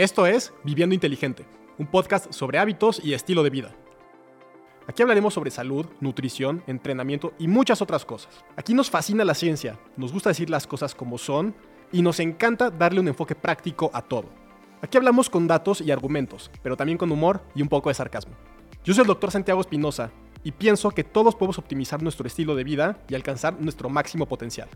Esto es Viviendo Inteligente, un podcast sobre hábitos y estilo de vida. Aquí hablaremos sobre salud, nutrición, entrenamiento y muchas otras cosas. Aquí nos fascina la ciencia, nos gusta decir las cosas como son y nos encanta darle un enfoque práctico a todo. Aquí hablamos con datos y argumentos, pero también con humor y un poco de sarcasmo. Yo soy el doctor Santiago Espinosa y pienso que todos podemos optimizar nuestro estilo de vida y alcanzar nuestro máximo potencial.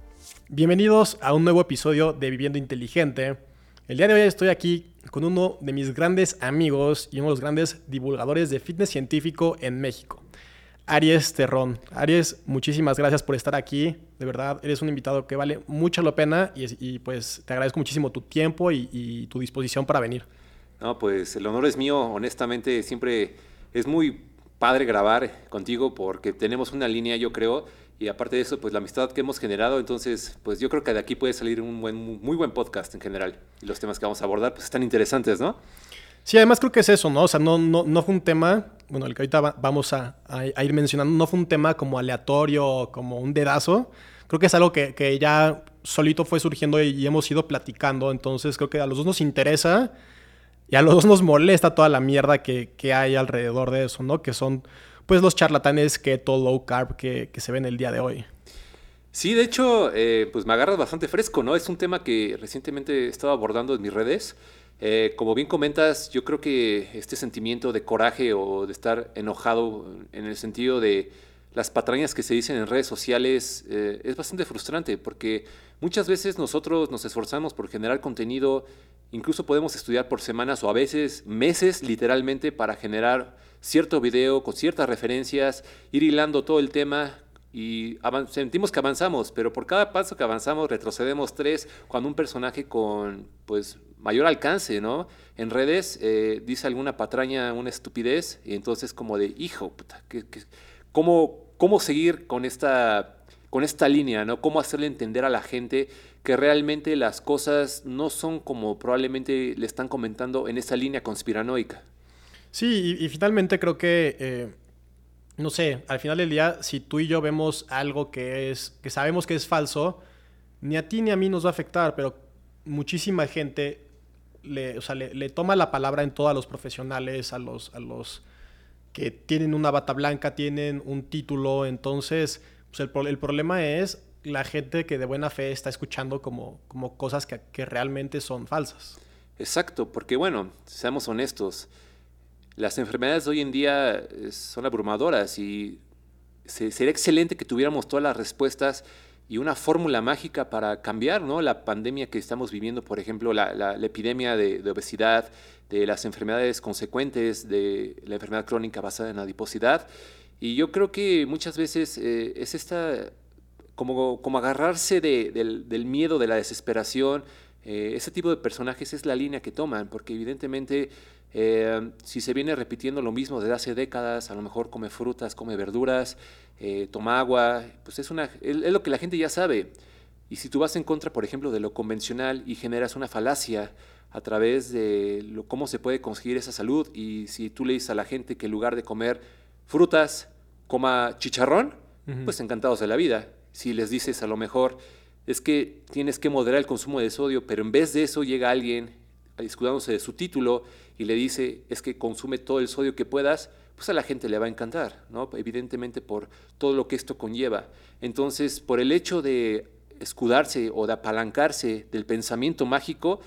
Bienvenidos a un nuevo episodio de Viviendo Inteligente. El día de hoy estoy aquí con uno de mis grandes amigos y uno de los grandes divulgadores de fitness científico en México, Aries Terrón. Aries, muchísimas gracias por estar aquí. De verdad, eres un invitado que vale mucho la pena y, pues te agradezco muchísimo tu tiempo y, y tu disposición para venir. No, pues el honor es mío. Honestamente, siempre es muy padre grabar contigo porque tenemos una línea, yo creo, y aparte de eso, pues la amistad que hemos generado, entonces, pues yo creo que de aquí puede salir un buen, muy buen podcast en general. Y los temas que vamos a abordar, pues están interesantes, ¿no? Sí, además creo que es eso, ¿no? O sea, no, no, no fue un tema, bueno, el que ahorita vamos a, a, ir mencionando, no fue un tema como aleatorio, como un dedazo. Creo que es algo que, que ya solito fue surgiendo y hemos ido platicando, entonces creo que a los dos nos interesa y a los dos nos molesta toda la mierda que, que hay alrededor de eso, ¿no? Que son pues los charlatanes keto, low carb que, que se ven el día de hoy. Sí, de hecho, eh, pues me agarras bastante fresco, ¿no? Es un tema que recientemente he estado abordando en mis redes. Eh, como bien comentas, yo creo que este sentimiento de coraje o de estar enojado en el sentido de las patrañas que se dicen en redes sociales eh, es bastante frustrante porque muchas veces nosotros nos esforzamos por generar contenido, incluso podemos estudiar por semanas o a veces meses literalmente para generar cierto video con ciertas referencias, ir hilando todo el tema y sentimos que avanzamos, pero por cada paso que avanzamos retrocedemos tres cuando un personaje con pues mayor alcance, ¿no? En redes eh, dice alguna patraña, una estupidez, y entonces como de, hijo, puta, cómo, ¿cómo seguir con esta, con esta línea, ¿no? ¿Cómo hacerle entender a la gente que realmente las cosas no son como probablemente le están comentando en esa línea conspiranoica? Sí, y, finalmente creo que, eh, no sé, al final del día, si tú y yo vemos algo que es, que sabemos que es falso, ni a ti ni a mí nos va a afectar, pero muchísima gente le, o sea, le, toma la palabra en todos los profesionales, a los, a los que tienen una bata blanca, tienen un título, entonces, pues el, el problema es la gente que de buena fe está escuchando como, como cosas que, que realmente son falsas. Exacto, porque bueno, seamos honestos, las enfermedades de hoy en día eh, son abrumadoras y sería excelente que tuviéramos todas las respuestas y una fórmula mágica para cambiar ¿no? la pandemia que estamos viviendo, por ejemplo, la, epidemia de, obesidad, de las enfermedades consecuentes, de la enfermedad crónica basada en adiposidad. Y yo creo que muchas veces eh, es esta, como, como agarrarse del, del, miedo, de la desesperación. Eh, ese tipo de personajes es la línea que toman, porque evidentemente eh, si se viene repitiendo lo mismo desde hace décadas, a lo mejor come frutas, come verduras, eh, toma agua, pues es, una, es, lo que la gente ya sabe. Y si tú vas en contra, por ejemplo, de lo convencional y generas una falacia a través de lo, cómo se puede conseguir esa salud, y si tú le dices a la gente que en lugar de comer frutas, coma chicharrón, pues encantados de la vida. Si les dices a lo mejor, es que tienes que moderar el consumo de sodio, pero en vez de eso llega alguien escudándose de su título y le dice es que consume todo el sodio que puedas, pues a la gente le va a encantar, ¿no? Evidentemente por todo lo que esto conlleva. Entonces, por el hecho de escudarse o de apalancarse del pensamiento mágico,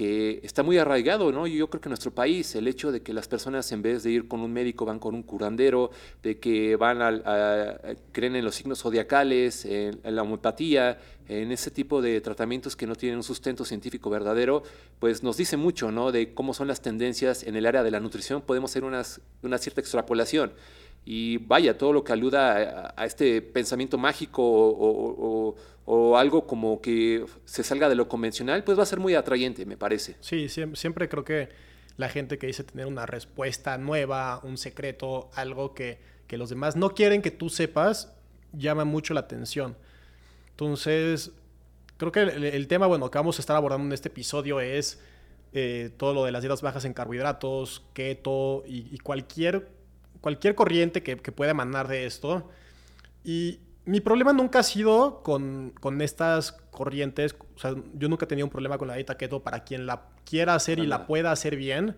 que está muy arraigado, ¿no? Yo creo que en nuestro país, el hecho de que las personas en vez de ir con un médico van con un curandero, de que van a, creen en los signos zodiacales, en, la homeopatía, en ese tipo de tratamientos que no tienen un sustento científico verdadero, pues nos dice mucho, ¿no? De cómo son las tendencias en el área de la nutrición, podemos hacer una cierta extrapolación. Y vaya, todo lo que aluda a, este pensamiento mágico o, algo como que se salga de lo convencional, pues va a ser muy atrayente, me parece. Sí, siempre, creo que la gente que dice tener una respuesta nueva, un secreto, algo que, los demás no quieren que tú sepas, llama mucho la atención. Entonces, creo que el, tema, bueno, que vamos a estar abordando en este episodio es eh, todo lo de las dietas bajas en carbohidratos, keto y, y cualquier cualquier corriente que, que pueda emanar de esto. Y mi problema nunca ha sido con, con, estas corrientes. O sea, yo nunca he tenido un problema con la dieta keto para quien la quiera hacer y la pueda hacer bien.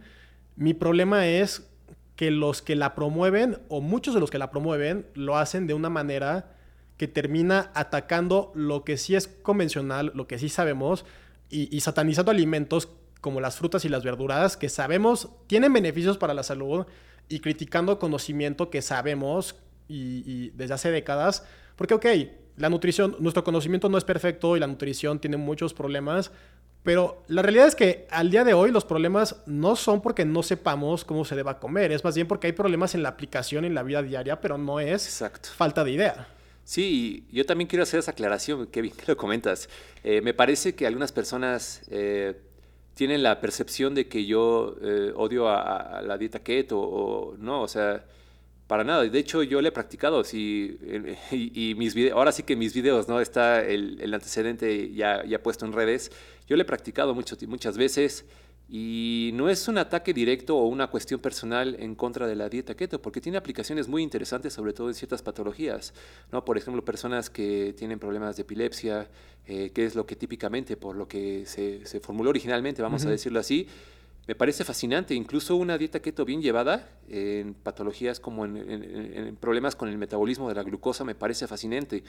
Mi problema es que los que la promueven, o muchos de los que la promueven, lo hacen de una manera que termina atacando lo que sí es convencional, lo que sí sabemos, y, satanizando alimentos como las frutas y las verduras, que sabemos tienen beneficios para la salud, y criticando conocimiento que sabemos y, desde hace décadas, porque ok, la nutrición, nuestro conocimiento no es perfecto y la nutrición tiene muchos problemas, pero la realidad es que al día de hoy los problemas no son porque no sepamos cómo se deba comer, es más bien porque hay problemas en la aplicación en la vida diaria, pero no es falta de idea. Sí, yo también quiero hacer esa aclaración, qué bien que lo comentas. Eh, me parece que algunas personas eh, tienen la percepción de que yo eh, odio a, la dieta keto o no, o sea, para nada. De hecho, yo le he practicado sí, y, mis ahora sí que mis videos no está el, el antecedente ya, ya puesto en redes. Yo le he practicado mucho, muchas veces y no es un ataque directo o una cuestión personal en contra de la dieta keto, porque tiene aplicaciones muy interesantes, sobre todo en ciertas patologías. ¿no? Por ejemplo, personas que tienen problemas de epilepsia, eh, que es lo que típicamente, por lo que se, se formuló originalmente, vamos a decirlo así, me parece fascinante. Incluso una dieta keto bien llevada en patologías como en problemas con el metabolismo de la glucosa me parece fascinante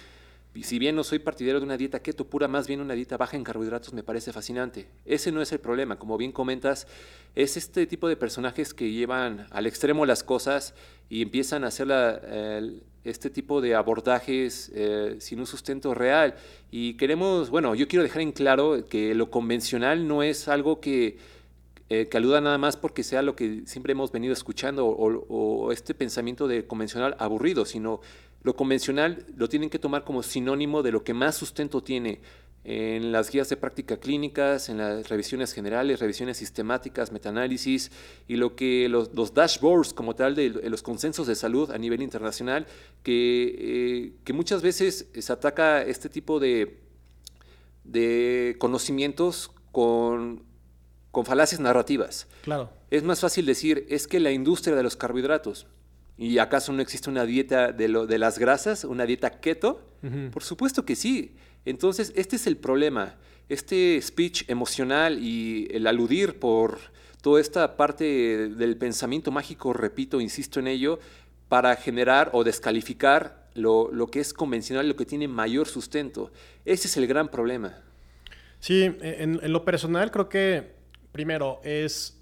si bien no soy partidario de una dieta keto pura, más bien una dieta baja en carbohidratos me parece fascinante. Ese no es el problema, como bien comentas, es este tipo de personajes que llevan al extremo las cosas y empiezan a hacer este tipo de abordajes eh, sin un sustento real. Y queremos, bueno, yo quiero dejar en claro que lo convencional no es algo que, eh, que aluda nada más porque sea lo que siempre hemos venido escuchando o, este pensamiento de convencional aburrido, sino lo convencional lo tienen que tomar como sinónimo de lo que más sustento tiene en las guías de práctica clínicas, en las revisiones generales, revisiones sistemáticas, metaanálisis y lo que los, dashboards como tal de, los consensos de salud a nivel internacional, que, eh, que muchas veces se ataca este tipo de, de conocimimientos con, con falacias narrativas. Claro. Es más fácil decir, es que la industria de los carbohidratos, ¿Y acaso no existe una dieta de, lo, de las grasas, una dieta keto? Por supuesto que sí. Entonces, este es el problema. Este speech emocional y el aludir por toda esta parte del pensamiento mágico, repito, insisto en ello, para generar o descalificar lo, lo que es convencional, lo que tiene mayor sustento. Ese es el gran problema. Sí, en, en lo personal creo que primero es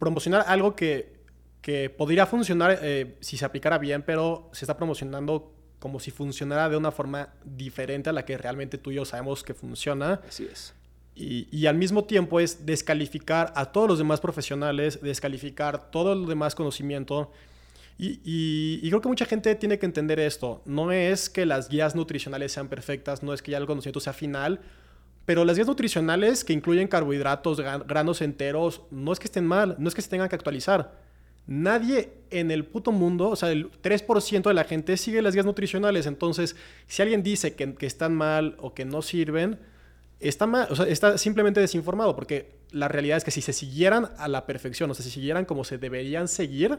promocionar algo que que podría funcionar eh, si se aplicara bien, pero se está promocionando como si funcionara de una forma diferente a la que realmente tú y yo sabemos que funciona. Así es. Y, al mismo tiempo es descalificar a todos los demás profesionales, descalificar todo el demás conocimiento. Y, y, creo que mucha gente tiene que entender esto. No es que las guías nutricionales sean perfectas, no es que ya el conocimiento sea final, pero las guías nutricionales que incluyen carbohidratos, granos enteros, no es que estén mal, no es que se tengan que actualizar Nadie en el puto mundo, o sea, el 3% de la gente sigue las guías nutricionales. Entonces, si alguien dice que, están mal o que no sirven, está mal, o sea, está simplemente desinformado, porque la realidad es que si se siguieran a la perfección, o sea, si siguieran como se deberían seguir,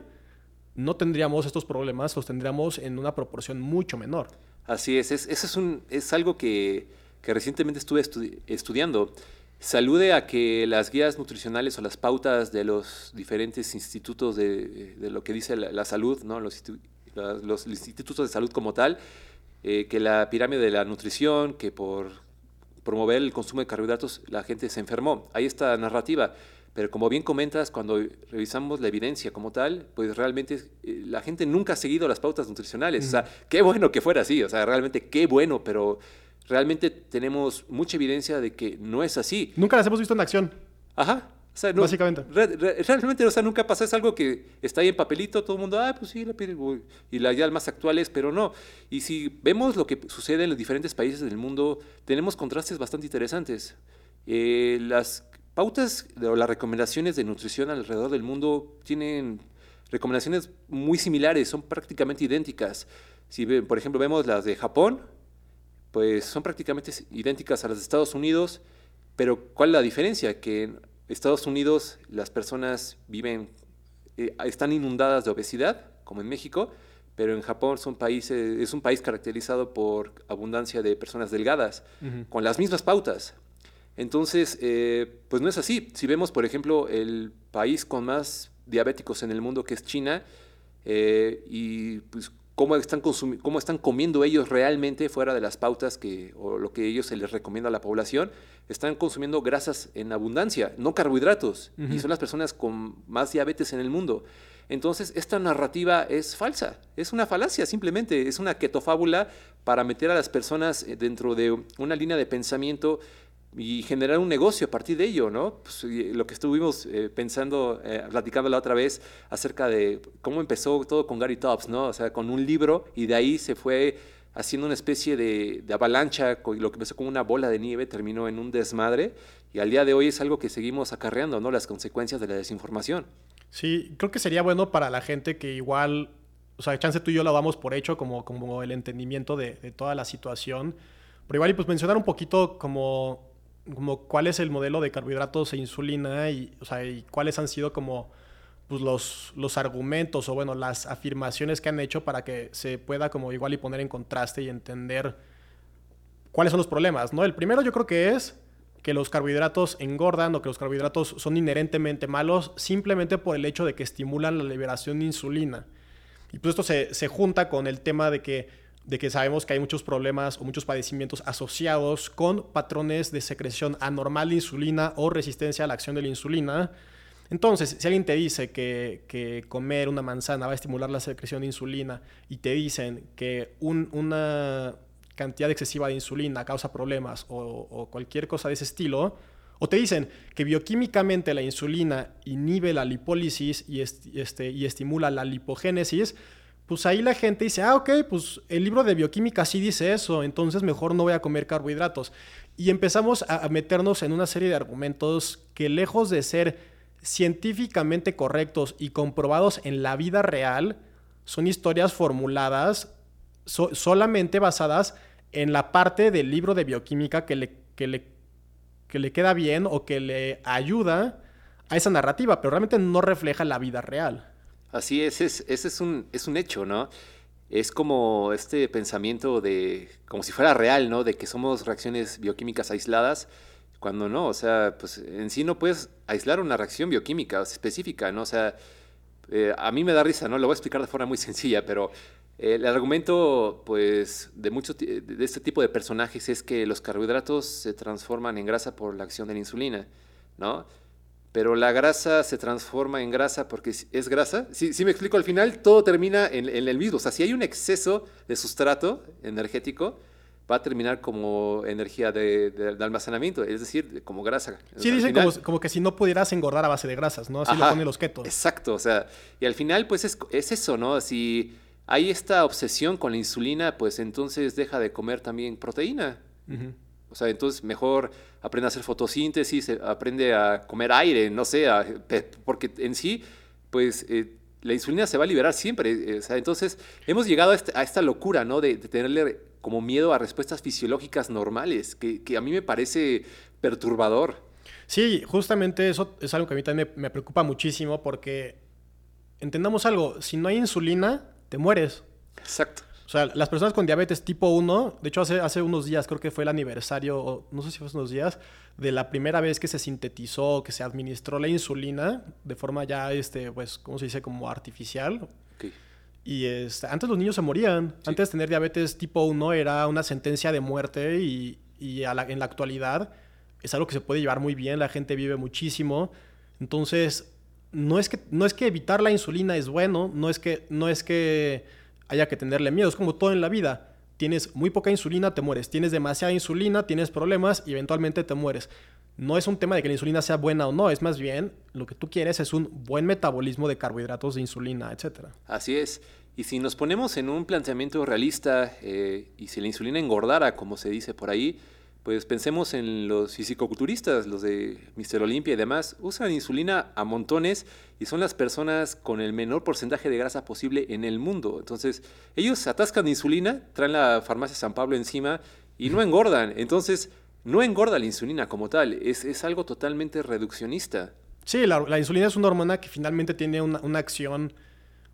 no tendríamos estos problemas, los tendríamos en una proporción mucho menor. Así es, eso es, un, es algo que, recientemente estuve estudiando salude a que las guías nutricionales o las pautas de los diferentes institutos de, lo que dice la, salud, ¿no? los, los, institutos de salud como tal, eh, que la pirámide de la nutrición, que por promover el consumo de carbohidratos la gente se enfermó. Hay esta narrativa. Pero como bien comentas, cuando revisamos la evidencia como tal, pues realmente eh, la gente nunca ha seguido las pautas nutricionales. O sea, qué bueno que fuera así, o sea, realmente qué bueno, pero realmente tenemos mucha evidencia de que no es así. Nunca las hemos visto en acción. Ajá. Básicamente. realmente, o sea, nunca pasa, es algo que está ahí en papelito, todo el mundo, ah, pues sí, la pide, y las ya más actuales, pero no. Y si vemos lo que sucede en los diferentes países del mundo, tenemos contrastes bastante interesantes. Eh, las pautas o las recomendaciones de nutrición alrededor del mundo tienen recomendaciones muy similares, son prácticamente idénticas. Si, por ejemplo, vemos las de Japón, pues son prácticamente idénticas a las de Estados Unidos, pero ¿cuál es la diferencia? Que en Estados Unidos las personas viven, eh, están inundadas de obesidad, como en México, pero en Japón son países, es un país caracterizado por abundancia de personas delgadas, con las mismas pautas. Entonces, eh, pues no es así. Si vemos, por ejemplo, el país con más diabéticos en el mundo, que es China, eh, y pues cómo están, cómo están comiendo ellos realmente fuera de las pautas que, o lo que ellos se les recomienda a la población, están consumiendo grasas en abundancia, no carbohidratos, y son las personas con más diabetes en el mundo. Entonces, esta narrativa es falsa, es una falacia simplemente, es una ketofábula para meter a las personas eh, dentro de una línea de pensamiento y generar un negocio a partir de ello, ¿no? Pues, lo que estuvimos eh, pensando, eh, platicando la otra vez acerca de cómo empezó todo con Gary Tops, ¿no? O sea, con un libro y de ahí se fue haciendo una especie de, de avalancha, lo que empezó como una bola de nieve terminó en un desmadre y al día de hoy es algo que seguimos acarreando, ¿no? Las consecuencias de la desinformación. Sí, creo que sería bueno para la gente que igual, o sea, chance tú y yo lo damos por hecho como, como el entendimiento de toda la situación, pero igual y pues mencionar un poquito como como cuál es el modelo de carbohidratos e insulina y, o sea, y cuáles han sido como pues, los, los argumentos o bueno, las afirmaciones que han hecho para que se pueda como igual y poner en contraste y entender cuáles son los problemas, ¿no? El primero yo creo que es que los carbohidratos engordan o que los carbohidratos son inherentemente malos simplemente por el hecho de que estimulan la liberación de insulina. Y pues esto se, se junta con el tema de que de que sabemos que hay muchos problemas o muchos padecimientos asociados con patrones de secreción anormal de insulina o resistencia a la acción de la insulina. Entonces, si alguien te dice que, comer una manzana va a estimular la secreción de insulina y te dicen que una cantidad excesiva de insulina causa problemas o, cualquier cosa de ese estilo, o te dicen que bioquímicamente la insulina inhibe la lipólisis y, este, y estimula la lipogénesis, pues ahí la gente dice, ah, ok, pues el libro de bioquímica sí dice eso, entonces mejor no voy a comer carbohidratos. Y empezamos a meternos en una serie de argumentos que lejos de ser científicamente correctos y comprobados en la vida real, son historias formuladas solamente basadas en la parte del libro de bioquímica que le, que le, que le queda bien o que le ayuda a esa narrativa, pero realmente no refleja la vida real. Así es, ese es, un, es un hecho, ¿no? Es como este pensamiento de, como si fuera real, ¿no? De que somos reacciones bioquímicas aisladas, cuando no, o sea, pues en sí no puedes aislar una reacción bioquímica específica, ¿no? O sea, eh, a mí me da risa, ¿no? Lo voy a explicar de forma muy sencilla, pero el argumento, pues, de, mucho, de este tipo de personajes es que los carbohidratos se transforman en grasa por la acción de la insulina, ¿no? Pero la grasa se transforma en grasa porque es grasa. Si, me explico, al final todo termina en, el mismo. O sea, si hay un exceso de sustrato energético, va a terminar como energía de, almacenamiento, es decir, como grasa. Sí, dicen como, que si no pudieras engordar a base de grasas, ¿no? Así lo ponen los ketos. Exacto, o sea, y al final pues es, eso, ¿no? Si hay esta obsesión con la insulina, pues entonces deja de comer también proteína. O sea, entonces mejor aprende a hacer fotosíntesis, eh, aprende a comer aire, no sé, porque en sí, pues eh, la insulina se va a liberar siempre. Eh, o sea, entonces hemos llegado este, a, esta locura, ¿no? De, tenerle como miedo a respuestas fisiológicas normales, que, a mí me parece perturbador. Sí, justamente eso es algo que a mí también me preocupa muchísimo porque entendamos algo, si no hay insulina, te mueres. Exacto. O sea, las personas con diabetes tipo 1, de hecho hace, hace unos días, creo que fue el aniversario, no sé si fue hace unos días, de la primera vez que se sintetizó, que se administró la insulina de forma ya, este, pues, ¿cómo se dice? Como artificial. Y este, antes los niños se morían. Antes tener diabetes tipo 1 era una sentencia de muerte y, y en la actualidad es algo que se puede llevar muy bien, la gente vive muchísimo. Entonces, no es que, no es que evitar la insulina es bueno, no es que, no es que haya que tenerle miedo. Es como todo en la vida. Tienes muy poca insulina, te mueres. Tienes demasiada insulina, tienes problemas y eventualmente te mueres. No es un tema de que la insulina sea buena o no, es más bien lo que tú quieres es un buen metabolismo de carbohidratos, de insulina, etc. Así es. Y si nos ponemos en un planteamiento realista eh, y si la insulina engordara, como se dice por ahí, pues pensemos en los fisicoculturistas, los de Mister Olimpia y demás, usan insulina a montones y son las personas con el menor porcentaje de grasa posible en el mundo. Entonces, ellos atascan de insulina, traen la farmacia San Pablo encima y no engordan. Entonces, no engorda la insulina como tal, es, algo totalmente reduccionista. Sí, la, insulina es una hormona que finalmente tiene una, acción,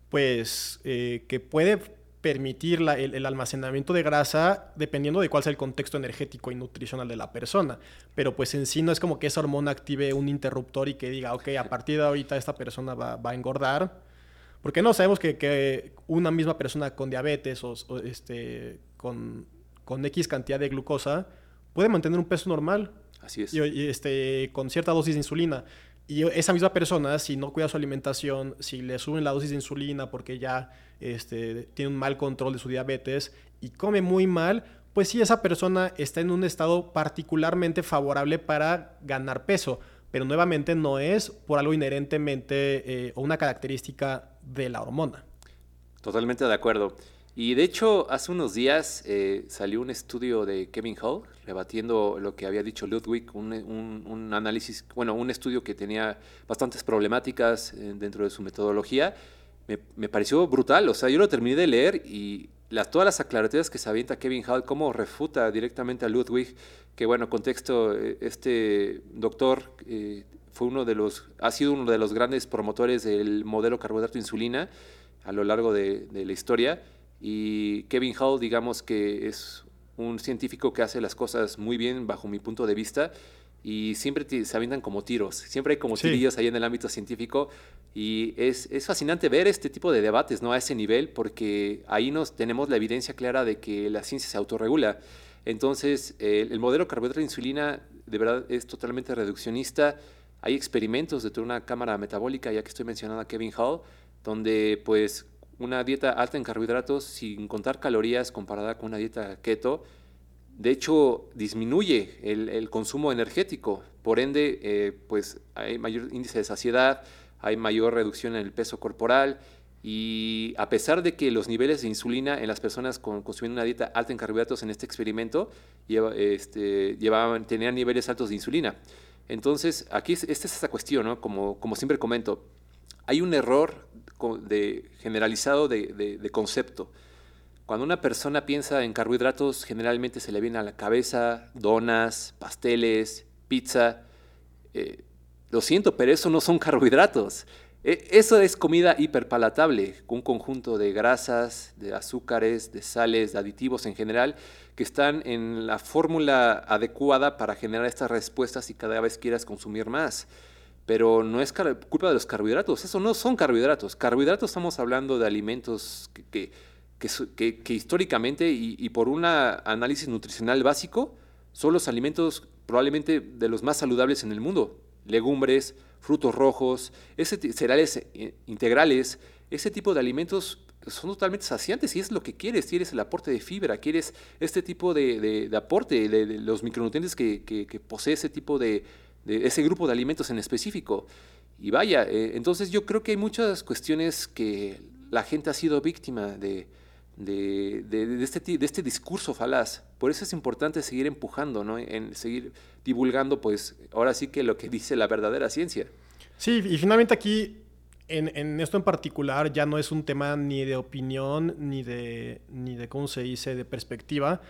pues, eh, que puede permitir el, almacenamiento de grasa dependiendo de cuál sea el contexto energético y nutricional de la persona. Pero pues en sí no es como que esa hormona active un interruptor y que diga, ok, a partir de ahorita esta persona va, a engordar. Porque no, sabemos que, una misma persona con diabetes o, este, con, con, X cantidad de glucosa puede mantener un peso normal. Así es. Y, este, con cierta dosis de insulina. Y esa misma persona, si no cuida su alimentación, si le suben la dosis de insulina porque ya este, tiene un mal control de su diabetes y come muy mal, pues sí, esa persona está en un estado particularmente favorable para ganar peso, pero nuevamente no es por algo inherentemente eh, o una característica de la hormona. Totalmente de acuerdo. Y de hecho, hace unos días eh, salió un estudio de Kevin Hall rebatiendo lo que había dicho Ludwig, un, análisis, bueno, un estudio que tenía bastantes problemáticas eh, dentro de su metodología. Me, pareció brutal, o sea, yo lo terminé de leer y todas las aclaratorias que se avienta Kevin Hall, cómo refuta directamente a Ludwig, que bueno, contexto, eh, este doctor fue uno de los, ha sido uno de los grandes promotores del modelo carbohidrato insulina a lo largo de, de la historia y Kevin Hall, digamos que es un científico que hace las cosas muy bien bajo mi punto de vista y siempre se avientan como tiros, siempre hay como tirillos ahí en el ámbito científico y es, es, fascinante ver este tipo de debates ¿no? a ese nivel porque ahí nos tenemos la evidencia clara de que la ciencia se autorregula. Entonces, el, el modelo carbohidrato de insulina de verdad es totalmente reduccionista. Hay experimentos dentro de una cámara metabólica, ya que estoy mencionando a Kevin Hall, donde pues una dieta alta en carbohidratos sin contar calorías comparada con una dieta keto, de hecho disminuye el, consumo energético. Por ende, eh, pues hay mayor índice de saciedad, hay mayor reducción en el peso corporal y a pesar de que los niveles de insulina en las personas con, consumiendo una dieta alta en carbohidratos en este experimento este, llevaban, tenían niveles altos de insulina. Entonces, aquí esta es esta cuestión, ¿no? como, siempre comento, hay un error generalizado de, concepto. Cuando una persona piensa en carbohidratos, generalmente se le viene a la cabeza donas, pasteles, pizza. Eh, lo siento, pero eso no son carbohidratos. E, eso es comida hiperpalatable, un conjunto de grasas, de azúcares, de sales, de aditivos en general, que están en la fórmula adecuada para generar estas respuestas y cada vez quieras consumir más pero no es culpa de los carbohidratos, eso no son carbohidratos. Carbohidratos estamos hablando de alimentos que, históricamente y, por un análisis nutricional básico son los alimentos probablemente de los más saludables en el mundo. Legumbres, frutos rojos, cereales eh, integrales, ese tipo de alimentos son totalmente saciantes y es lo que quieres, quieres el aporte de fibra, quieres este tipo de, aporte, de, de, los micronutrientes que posee ese tipo de, de ese grupo de alimentos en específico. Y vaya, eh, entonces yo creo que hay muchas cuestiones que la gente ha sido víctima de, de, de, este, de este discurso falaz. Por eso es importante seguir empujando, ¿no? en seguir divulgando, pues ahora sí que lo que dice la verdadera ciencia. Sí, y finalmente aquí, en, en esto en particular, ya no es un tema ni de opinión, ni de, ni de, ¿cómo se dice?, de perspectiva.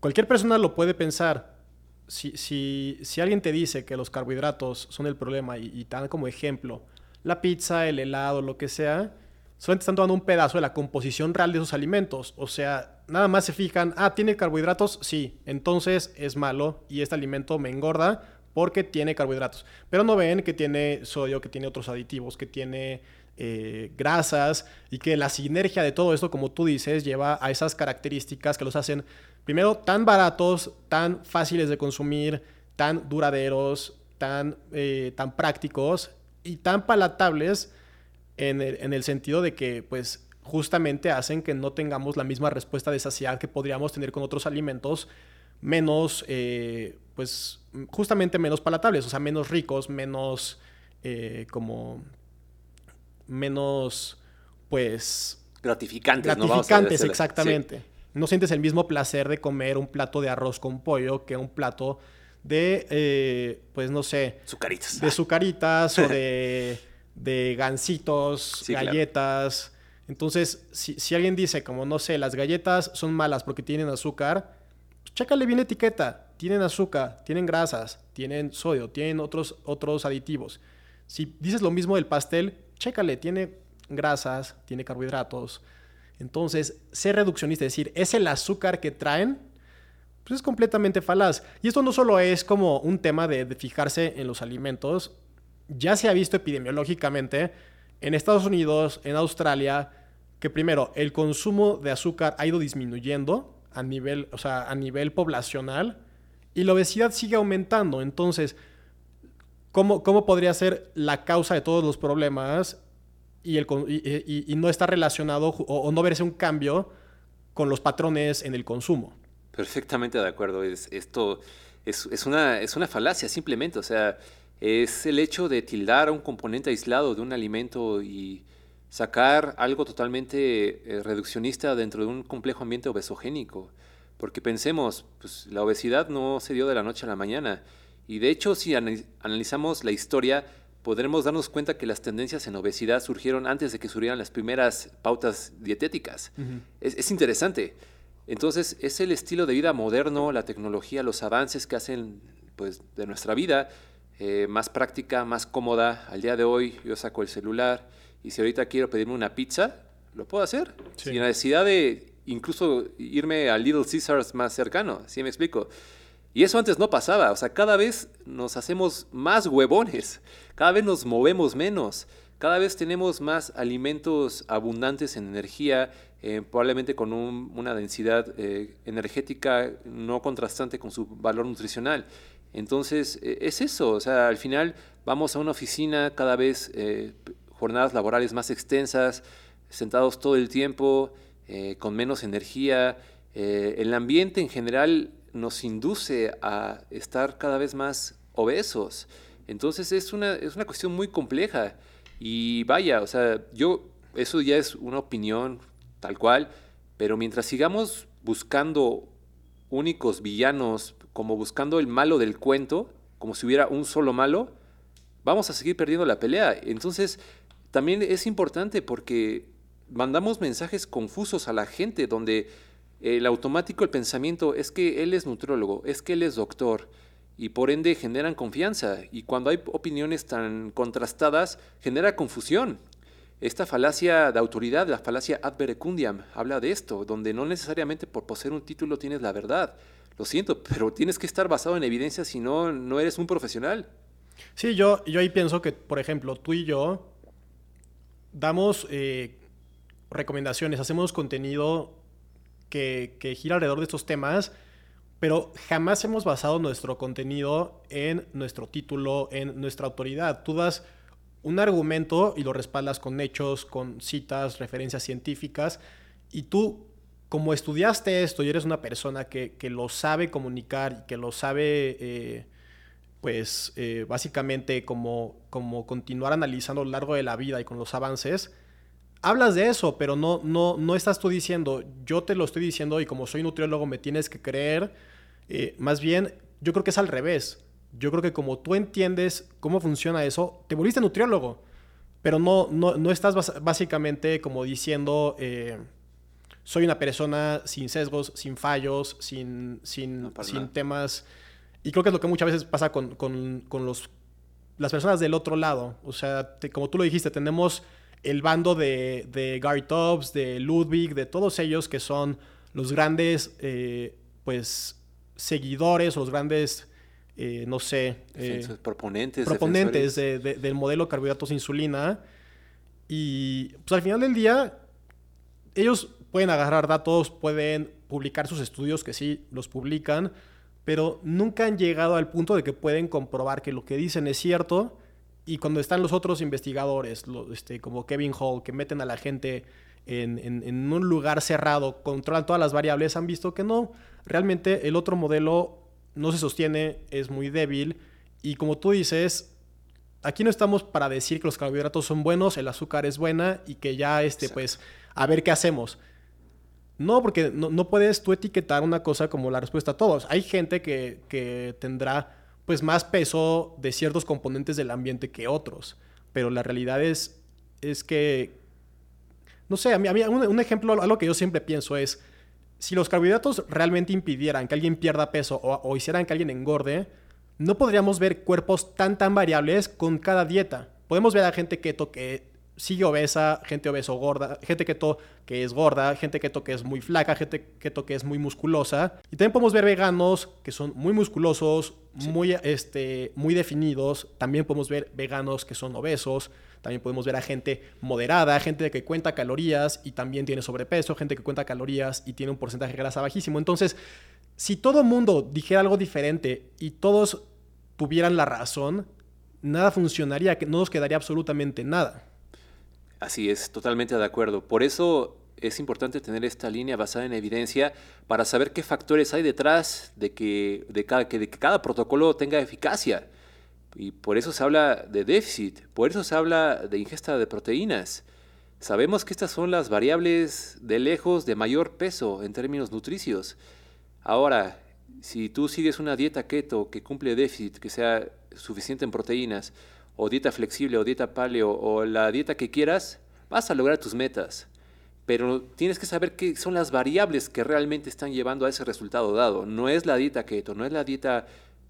Cualquier persona lo puede pensar si, si, alguien te dice que los carbohidratos son el problema y, y, te dan como ejemplo la pizza, el helado, lo que sea, solamente están tomando un pedazo de la composición real de esos alimentos. O sea, nada más se fijan, ah, tiene carbohidratos, sí, entonces es malo y este alimento me engorda porque tiene carbohidratos. Pero no ven que tiene sodio, que tiene otros aditivos, que tiene eh, grasas y que la sinergia de todo esto, como tú dices, lleva a esas características que los hacen, primero, tan baratos, tan fáciles de consumir, tan duraderos, tan, eh, tan prácticos y tan palatables en el, sentido de que, pues, justamente hacen que no tengamos la misma respuesta de saciedad que podríamos tener con otros alimentos menos, eh, pues, justamente menos palatables, o sea, menos ricos, menos como menos, pues... Gratificantes, Gratificantes, exactamente. No sientes el mismo placer de comer un plato de arroz con pollo que un plato de, eh, pues no sé... Sucaritas. De sucaritas o de, de gancitos, galletas. Entonces, si, alguien dice, como no sé, las galletas son malas porque tienen azúcar, pues chécale bien la etiqueta. Tienen azúcar, tienen grasas, tienen sodio, tienen otros, otros aditivos. Si dices lo mismo del pastel, chécale, tiene grasas, tiene carbohidratos. Entonces, ser reduccionista, es decir, es el azúcar que traen, pues es completamente falaz. Y esto no solo es como un tema de, de fijarse en los alimentos, ya se ha visto epidemiológicamente en Estados Unidos, en Australia, que primero, el consumo de azúcar ha ido disminuyendo a nivel, o sea, a nivel poblacional y la obesidad sigue aumentando. Entonces, ¿cómo, cómo podría ser la causa de todos los problemas y, el, y, no está relacionado o, no verse un cambio con los patrones en el consumo? Perfectamente de acuerdo. Es, esto es, es, una, es una falacia simplemente. O sea, es el hecho de tildar a un componente aislado de un alimento y sacar algo totalmente eh, reduccionista dentro de un complejo ambiente obesogénico. Porque pensemos, pues, la obesidad no se dio de la noche a la mañana. Y de hecho, si analizamos la historia, podremos darnos cuenta que las tendencias en obesidad surgieron antes de que surgieran las primeras pautas dietéticas. es, interesante. Entonces, es el estilo de vida moderno, la tecnología, los avances que hacen pues, de nuestra vida eh, más práctica, más cómoda. Al día de hoy yo saco el celular y si ahorita quiero pedirme una pizza, lo puedo hacer. Sin necesidad de incluso irme al Little Caesars más cercano, ¿sí me explico? Y eso antes no pasaba, o sea, cada vez nos hacemos más huevones, cada vez nos movemos menos, cada vez tenemos más alimentos abundantes en energía, eh, probablemente con una densidad eh, energética no contrastante con su valor nutricional. Entonces, e, es eso, o sea, al final vamos a una oficina cada vez, eh, jornadas laborales más extensas, sentados todo el tiempo, eh, con menos energía. Eh, el ambiente en general nos induce a estar cada vez más obesos. Entonces es una, es una cuestión muy compleja. Y vaya, o sea, yo, eso ya es una opinión tal cual, pero mientras sigamos buscando únicos villanos como buscando el malo del cuento, como si hubiera un solo malo, vamos a seguir perdiendo la pelea. Entonces, también es importante porque mandamos mensajes confusos a la gente donde el automático, el pensamiento es que él es nutriólogo, es que él es doctor y por ende generan confianza y cuando hay opiniones tan contrastadas genera confusión. Esta falacia de autoridad, la falacia ad verecundiam, habla de esto, donde no necesariamente por poseer un título tienes la verdad. Lo siento, pero tienes que estar basado en evidencia, si no, no eres un profesional. Sí, yo, yo ahí pienso que, por ejemplo, tú y yo damos eh, recomendaciones, hacemos contenido que, que gira alrededor de estos temas, pero jamás hemos basado nuestro contenido en nuestro título, en nuestra autoridad. Tú das un argumento y lo respaldas con hechos, con citas, referencias científicas, y tú como estudiaste esto y eres una persona que, lo sabe comunicar y que lo sabe, eh, pues eh, básicamente como, como continuar analizando a lo largo de la vida y con los avances, hablas de eso, pero no, no, no estás tú diciendo, yo te lo estoy diciendo y como soy nutriólogo me tienes que creer. Eh, más bien, yo creo que es al revés. Yo creo que como tú entiendes cómo funciona eso, te volviste nutriólogo, pero no, no, no estás básicamente como diciendo soy una persona sin sesgos, sin fallos, sin, sin, sin temas. Y creo que es lo que muchas veces pasa con, con, con los, las personas del otro lado. O sea, como tú lo dijiste, tenemos el bando de, de Gary Tubbs, de Ludwig, de todos ellos que son los grandes, eh, pues, seguidores o los grandes, eh, no sé... Eh, proponentes. Proponentes del modelo carbohidratos insulina. Y pues al final del día, ellos pueden agarrar datos, pueden publicar sus estudios, que sí, los publican, pero nunca han llegado al punto de que pueden comprobar que lo que dicen es cierto. Y cuando están los otros investigadores, este, como Kevin Hall, que meten a la gente en, un lugar cerrado, controlan todas las variables, han visto que no, realmente el otro modelo no se sostiene, es muy débil. Y como tú dices, aquí no estamos para decir que los carbohidratos son buenos, el azúcar es buena y que ya, este, pues, a ver qué hacemos. No, porque no, puedes tú etiquetar una cosa como la respuesta a todos. Hay gente que, tendrá pues más peso de ciertos componentes del ambiente que otros. Pero la realidad es, es que, no sé, a mí, a mí un, ejemplo, algo que yo siempre pienso es, si los carbohidratos realmente impidieran que alguien pierda peso o, o hicieran que alguien engorde, no podríamos ver cuerpos tan tan variables con cada dieta. Podemos ver a gente keto que sigue obesa, gente obeso gorda, gente keto que es gorda, gente keto que es muy flaca, gente keto que es muy musculosa. Y también podemos ver veganos que son muy musculosos, muy, este, muy definidos. También podemos ver veganos que son obesos. También podemos ver a gente moderada, gente que cuenta calorías y también tiene sobrepeso, gente que cuenta calorías y tiene un porcentaje de grasa bajísimo. Entonces, si todo mundo dijera algo diferente y todos tuvieran la razón, nada funcionaría, no nos quedaría absolutamente nada. Así es, totalmente de acuerdo. Por eso es importante tener esta línea basada en evidencia para saber qué factores hay detrás de que, de cada, que, de que cada protocolo tenga eficacia. Y por eso se habla de déficit, por eso se habla de ingesta de proteínas. Sabemos que estas son las variables de lejos de mayor peso en términos nutricios. Ahora, si tú sigues una dieta keto que cumple déficit, que sea suficiente en proteínas, o dieta flexible, o dieta paleo, o la dieta que quieras, vas a lograr tus metas. Pero tienes que saber qué son las variables que realmente están llevando a ese resultado dado. No es la dieta keto, no es la dieta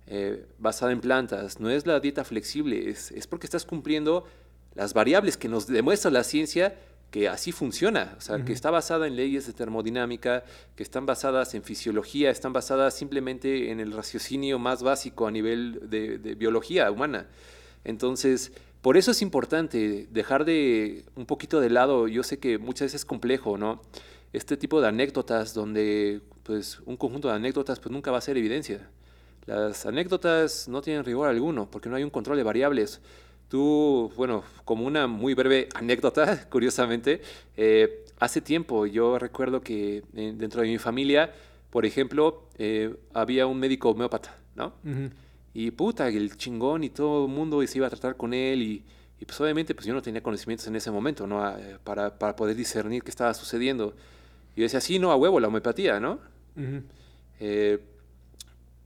eh, basada en plantas, no es la dieta flexible, es, es porque estás cumpliendo las variables que nos demuestra la ciencia que así funciona, o sea, que está basada en leyes de termodinámica, que están basadas en fisiología, están basadas simplemente en el raciocinio más básico a nivel de, biología humana. Entonces, por eso es importante dejar de un poquito de lado, yo sé que muchas veces es complejo, ¿no? Este tipo de anécdotas donde, pues, un conjunto de anécdotas, pues nunca va a ser evidencia. Las anécdotas no tienen rigor alguno, porque no hay un control de variables. Tú, bueno, como una muy breve anécdota, curiosamente, eh, hace tiempo yo recuerdo que eh, dentro de mi familia, por ejemplo, eh, había un médico homeópata, ¿no? Y puta, el chingón y todo el mundo se iba a tratar con él y, y pues obviamente pues yo no tenía conocimientos en ese momento, ¿no? para, para, poder discernir qué estaba sucediendo. Y yo decía, sí, no, a huevo, la homeopatía, ¿no?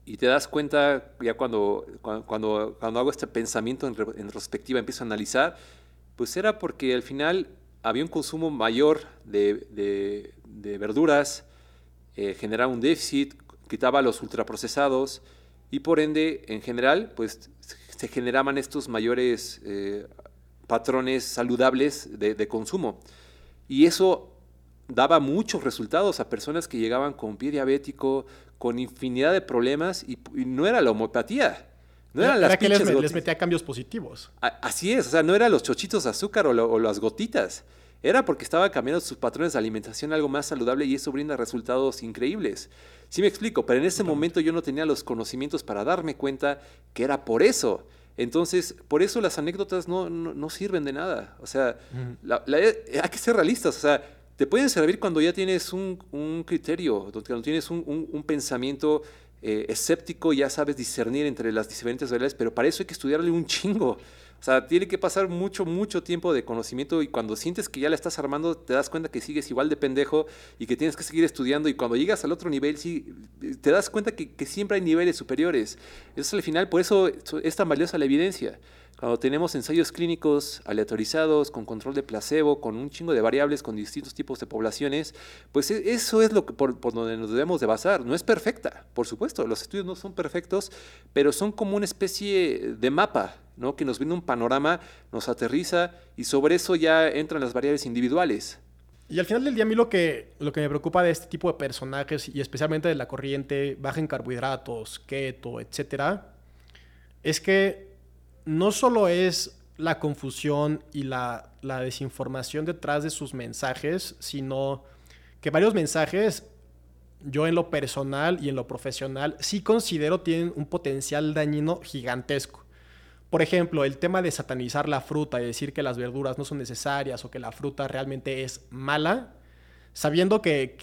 y te das cuenta ya cuando, cuando, cuando hago este pensamiento en, retrospectiva, empiezo a analizar, pues era porque al final había un consumo mayor de, de, verduras, eh, generaba un déficit, quitaba los ultraprocesados y por ende, en general, pues se generaban estos mayores eh, patrones saludables de, de consumo. Y eso daba muchos resultados a personas que llegaban con pie diabético, con infinidad de problemas, y, no era la homeopatía. No eran las que les, les, metía cambios positivos. así es, o sea, no eran los chochitos de azúcar o, las gotitas. Era porque estaba cambiando sus patrones de alimentación a algo más saludable y eso brinda resultados increíbles. Sí me explico, pero en ese momento yo no tenía los conocimientos para darme cuenta que era por eso. Entonces, por eso las anécdotas no, no, sirven de nada. O sea, hay que ser realistas. O sea, te pueden servir cuando ya tienes un, un criterio, cuando tienes un, un, pensamiento eh, escéptico, ya sabes discernir entre las diferentes realidades, pero para eso hay que estudiarle un chingo. O sea, tiene que pasar mucho, mucho tiempo de conocimiento y cuando sientes que ya la estás armando, te das cuenta que sigues igual de pendejo y que tienes que seguir estudiando y cuando llegas al otro nivel, sí, te das cuenta que, que siempre hay niveles superiores. Eso es al final, por eso es tan valiosa la evidencia. Cuando tenemos ensayos clínicos aleatorizados, con control de placebo, con un chingo de variables, con distintos tipos de poblaciones, pues e, eso es lo que por, donde nos debemos de basar. No es perfecta, por supuesto, los estudios no son perfectos, pero son como una especie de mapa, ¿no? que nos brinda un panorama, nos aterriza y sobre eso ya entran las variables individuales. Y al final del día a mí lo que, lo que me preocupa de este tipo de personajes y especialmente de la corriente baja en carbohidratos, keto, etcétera, es que no solo es la confusión y la, desinformación detrás de sus mensajes, sino que varios mensajes, yo en lo personal y en lo profesional, sí considero tienen un potencial dañino gigantesco. Por ejemplo, el tema de satanizar la fruta y decir que las verduras no son necesarias o que la fruta realmente es mala, sabiendo que,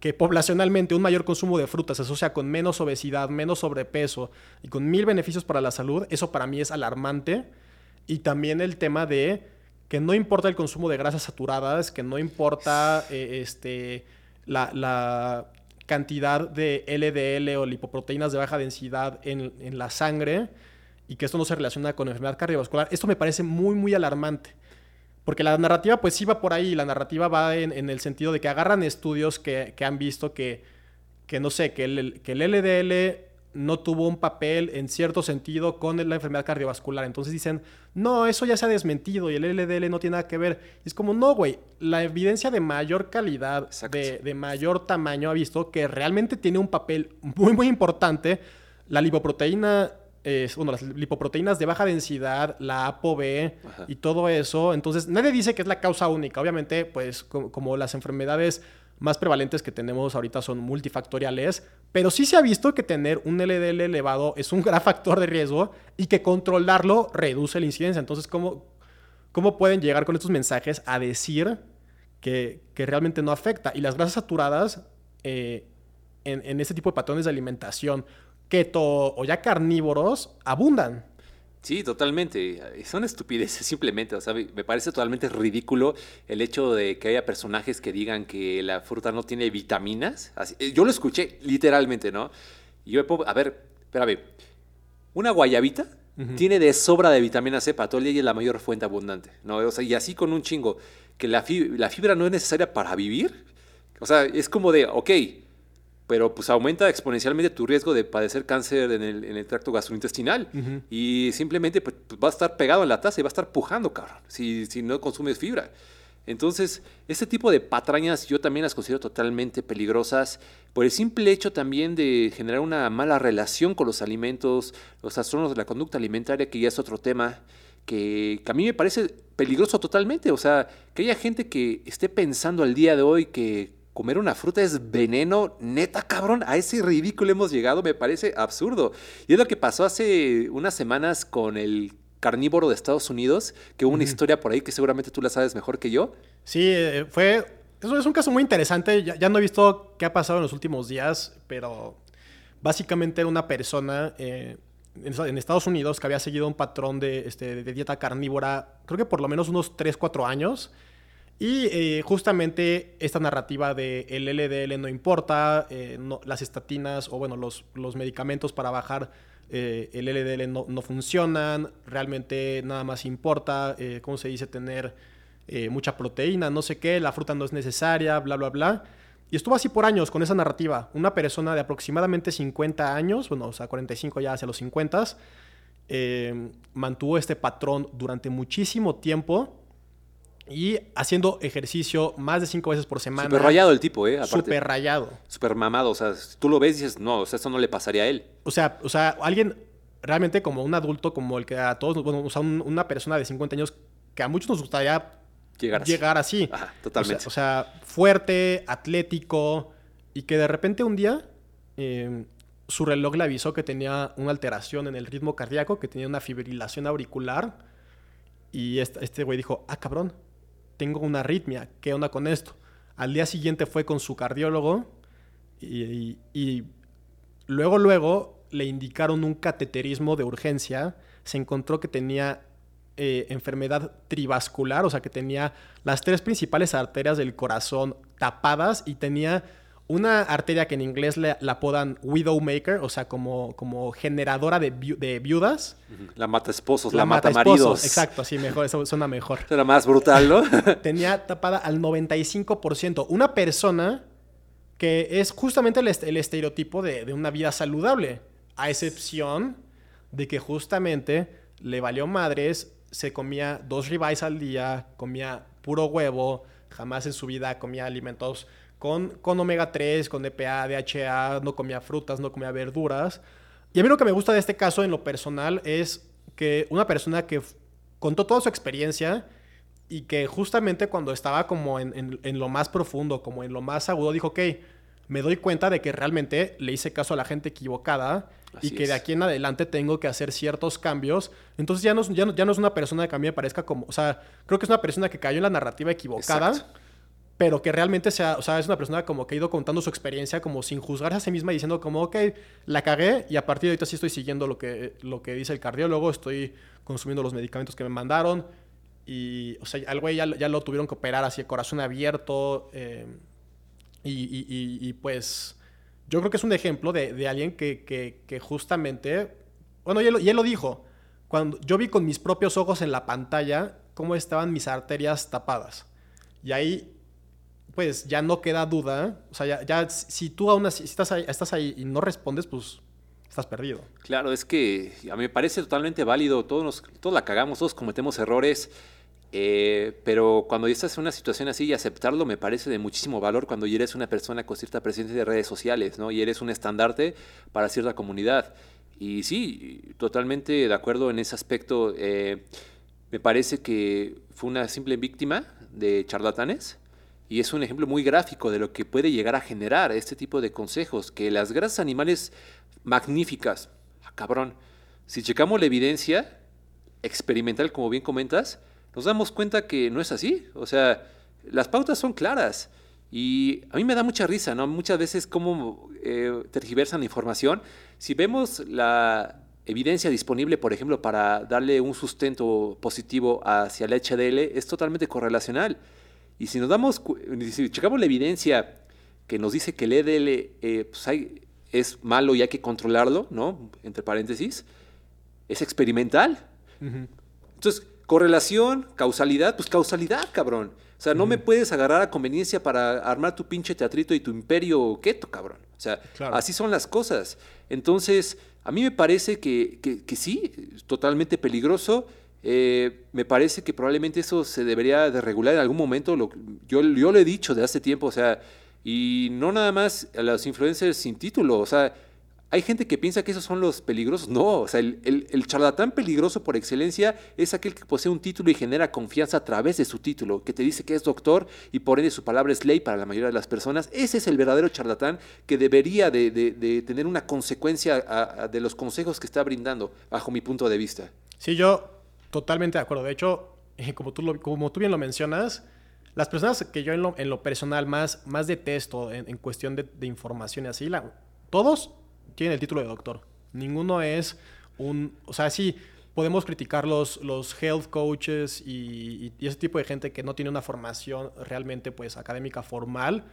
que, poblacionalmente un mayor consumo de frutas se asocia con menos obesidad, menos sobrepeso y con mil beneficios para la salud, eso para mí es alarmante. Y también el tema de que no importa el consumo de grasas saturadas, que no importa eh, este, la, cantidad de LDL o lipoproteínas de baja densidad en, en la sangre y que esto no se relaciona con enfermedad cardiovascular. Esto me parece muy, muy alarmante. Porque la narrativa pues sí va por ahí, la narrativa va en, el sentido de que agarran estudios que, han visto que, que, no sé, que el, que el LDL no tuvo un papel en cierto sentido con la enfermedad cardiovascular. Entonces dicen, no, eso ya se ha desmentido y el LDL no tiene nada que ver. es como, no, güey, la evidencia de mayor calidad, de, de, mayor tamaño ha visto que realmente tiene un papel muy, muy importante. La lipoproteína, bueno, las lipoproteínas de baja densidad, la ApoB y todo eso. Entonces, nadie dice que es la causa única. Obviamente, pues como las enfermedades más prevalentes que tenemos ahorita son multifactoriales, pero sí se ha visto que tener un LDL elevado es un gran factor de riesgo y que controlarlo reduce la incidencia. Entonces, ¿cómo, cómo pueden llegar con estos mensajes a decir que, realmente no afecta? Y las grasas saturadas eh, en, en este tipo de patrones de alimentación, keto o ya carnívoros, abundan. Sí, totalmente. Son estupideces simplemente. O sea, me parece totalmente ridículo el hecho de que haya personajes que digan que la fruta no tiene vitaminas. Eh, yo lo escuché literalmente, ¿no? Y yo me puedo, a ver, espérame. Una guayabita tiene de sobra de vitamina C para todo el día y es la mayor fuente abundante, ¿no? O sea, y así con un chingo. Que la, la fibra no es necesaria para vivir. O sea, es como de, ok, pero pues aumenta exponencialmente tu riesgo de padecer cáncer en el, tracto gastrointestinal. Y simplemente pues, pues, va a estar pegado en la taza y va a estar pujando, cabrón, si, si no consumes fibra. Entonces, este tipo de patrañas yo también las considero totalmente peligrosas por el simple hecho también de generar una mala relación con los alimentos, los trastornos de la conducta alimentaria, que ya es otro tema que, que, a mí me parece peligroso totalmente. O sea, que haya gente que esté pensando al día de hoy que comer una fruta es veneno, neta cabrón, a ese ridículo hemos llegado, me parece absurdo. Y es lo que pasó hace unas semanas con el carnívoro de Estados Unidos, que hubo una historia por ahí que seguramente tú la sabes mejor que yo. Sí, eh, fue... Eso es un caso muy interesante, ya, no he visto qué ha pasado en los últimos días, pero básicamente era una persona... Eh, en Estados Unidos que había seguido un patrón de, este, de dieta carnívora, creo que por lo menos unos 3, 4 años, y eh, justamente esta narrativa de el LDL no importa, eh, las estatinas o bueno, los, los medicamentos para bajar eh, el LDL no, no, funcionan, realmente nada más importa, ¿cómo se dice? Tener mucha proteína, no sé qué, la fruta no es necesaria, bla, bla, bla. Y estuvo así por años con esa narrativa. Una persona de aproximadamente 50 años, bueno, o sea, 45 ya hacia los 50, mantuvo este patrón durante muchísimo tiempo y haciendo ejercicio más de cinco veces por semana. Súper rayado el tipo, ¿eh? Súper rayado. Súper mamado. O sea, tú lo ves y dices, no, o sea, eso no le pasaría a él. O sea, o sea, alguien realmente como un adulto, como el que a todos, bueno, o sea, una persona de 50 años que a muchos nos gustaría llegar así. Llegar así. Ajá, totalmente. O sea, fuerte, atlético, y que de repente un día em, su reloj le avisó que tenía una alteración en el ritmo cardíaco, que tenía una fibrilación auricular, y este güey dijo, ah, cabrón tengo una arritmia, ¿qué onda con esto? Al día siguiente fue con su cardiólogo y, luego, luego le indicaron un cateterismo de urgencia, se encontró que tenía eh, enfermedad trivascular, o sea que tenía las tres principales arterias del corazón tapadas y tenía una arteria que en inglés le, la apodan Widowmaker, o sea, como, como generadora de, de viudas. La mata esposos, la, mata, maridos. Exacto, así mejor, eso suena mejor. Era más brutal, ¿no? Tenía tapada al 95%. Una persona que es justamente el, el estereotipo de, de, una vida saludable, a excepción de que justamente le valió madres, se comía dos ribeyes al día, comía puro huevo, jamás en su vida comía alimentos con, con omega 3, con EPA, DHA, no comía frutas, no comía verduras. Y a mí lo que me gusta de este caso en lo personal es que una persona que contó toda su experiencia y que justamente cuando estaba como en, en, lo más profundo, como en lo más agudo, dijo, ok, me doy cuenta de que realmente le hice caso a la gente equivocada y que de aquí en adelante tengo que hacer ciertos cambios. Entonces ya no, ya no, ya no es una persona que a mí me parezca como, o sea, creo que es una persona que cayó en la narrativa equivocada pero que realmente sea, o sea, es una persona como que ha ido contando su experiencia como sin juzgarse a sí misma y diciendo como, ok, la cagué y a partir de ahorita sí estoy siguiendo lo que, lo que dice el cardiólogo, estoy consumiendo los medicamentos que me mandaron y, o sea, al güey ya, ya lo tuvieron que operar así, corazón abierto eh, y, pues yo creo que es un ejemplo de, alguien que, que, justamente, bueno, y él, y él lo dijo, cuando yo vi con mis propios ojos en la pantalla cómo estaban mis arterias tapadas. Y ahí pues ya no queda duda. O sea, ya, si tú aún así estás ahí, estás ahí y no respondes, pues estás perdido. Claro, es que a mí me parece totalmente válido, todos, nos, todos la cagamos, todos cometemos errores, eh, pero cuando ya estás en una situación así y aceptarlo me parece de muchísimo valor cuando ya eres una persona con cierta presencia de redes sociales, ¿no? Y eres un estandarte para cierta comunidad. Y sí, totalmente de acuerdo en ese aspecto. Eh, me parece que fue una simple víctima de charlatanes y es un ejemplo muy gráfico de lo que puede llegar a generar este tipo de consejos, que las grasas animales magníficas, ah, cabrón, si checamos la evidencia experimental, como bien comentas, nos damos cuenta que no es así. O sea, las pautas son claras. Y a mí me da mucha risa, ¿no? Muchas veces cómo eh, tergiversan la información. Si vemos la evidencia disponible, por ejemplo, para darle un sustento positivo hacia el HDL, es totalmente correlacional. Y si nos damos, si checamos la evidencia que nos dice que el LDL eh, pues es malo y hay que controlarlo, ¿no? Entre paréntesis, es experimental. Entonces, Correlación, causalidad, pues causalidad, cabrón. O sea, no me puedes agarrar a conveniencia para armar tu pinche teatrito y tu imperio keto, cabrón. O sea, así son las cosas. Entonces, a mí me parece que, que, sí, totalmente peligroso. Eh, me parece que probablemente eso se debería de regular en algún momento. Yo, yo lo he dicho de hace tiempo, o sea, y no nada más a los influencers sin título, o sea, hay gente que piensa que esos son los peligrosos. No, o sea, el, charlatán peligroso por excelencia es aquel que posee un título y genera confianza a través de su título, que te dice que es doctor y por ende su palabra es ley para la mayoría de las personas. Ese es el verdadero charlatán que debería de, tener una consecuencia de los consejos que está brindando, bajo mi punto de vista. Sí, yo totalmente de acuerdo. De hecho, como tú, como tú bien lo mencionas, las personas que yo en lo, personal más, más detesto en, cuestión de, información y así, todos tienen el título de doctor. Ninguno es un... O sea, sí, podemos criticar los, los health coaches y, ese tipo de gente que no tiene una formación realmente pues académica formal.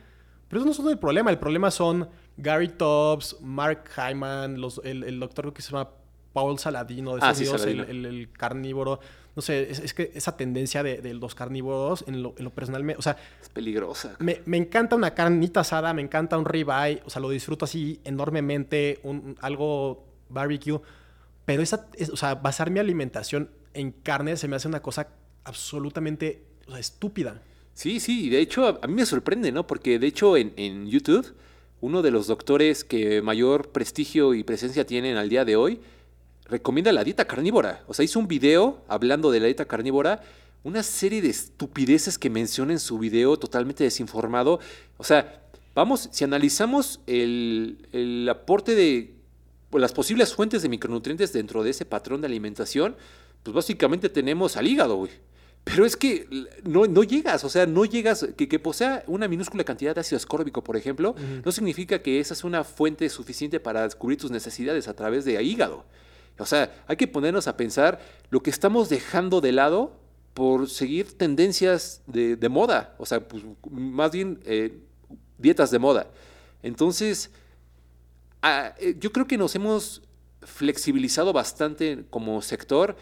Pero eso no es el problema. El problema son Gary Tobbs, Mark Hyman, los, el, doctor que se llama Paul Saladino, de ah, El, carnívoro. No sé, es, que esa tendencia de, los carnívoros en lo, personal, me, o sea... Es peligrosa. Me, encanta una carnita asada, me encanta un ribeye, o sea, lo disfruto así enormemente, un, algo barbecue, pero esa, o sea, basar mi alimentación en carne se me hace una cosa absolutamente estúpida. Sí, sí, de hecho a, mí me sorprende, ¿no? Porque de hecho en, en YouTube, uno de los doctores que mayor prestigio y presencia tienen al día de hoy, recomienda la dieta carnívora. O sea, hizo un video hablando de la dieta carnívora, una serie de estupideces que menciona en su video totalmente desinformado. O sea, vamos, si analizamos el, aporte de pues, las posibles fuentes de micronutrientes dentro de ese patrón de alimentación, pues básicamente tenemos al hígado, güey. Pero es que no, no, llegas, o sea, no llegas, que, que, posea una minúscula cantidad de ácido ascórbico, por ejemplo, no significa que esa es una fuente suficiente para descubrir tus necesidades a través de hígado. O sea, hay que ponernos a pensar lo que estamos dejando de lado por seguir tendencias de, moda, o sea, pues, más bien eh, dietas de moda. Entonces, ah, eh, yo creo que nos hemos flexibilizado bastante como sector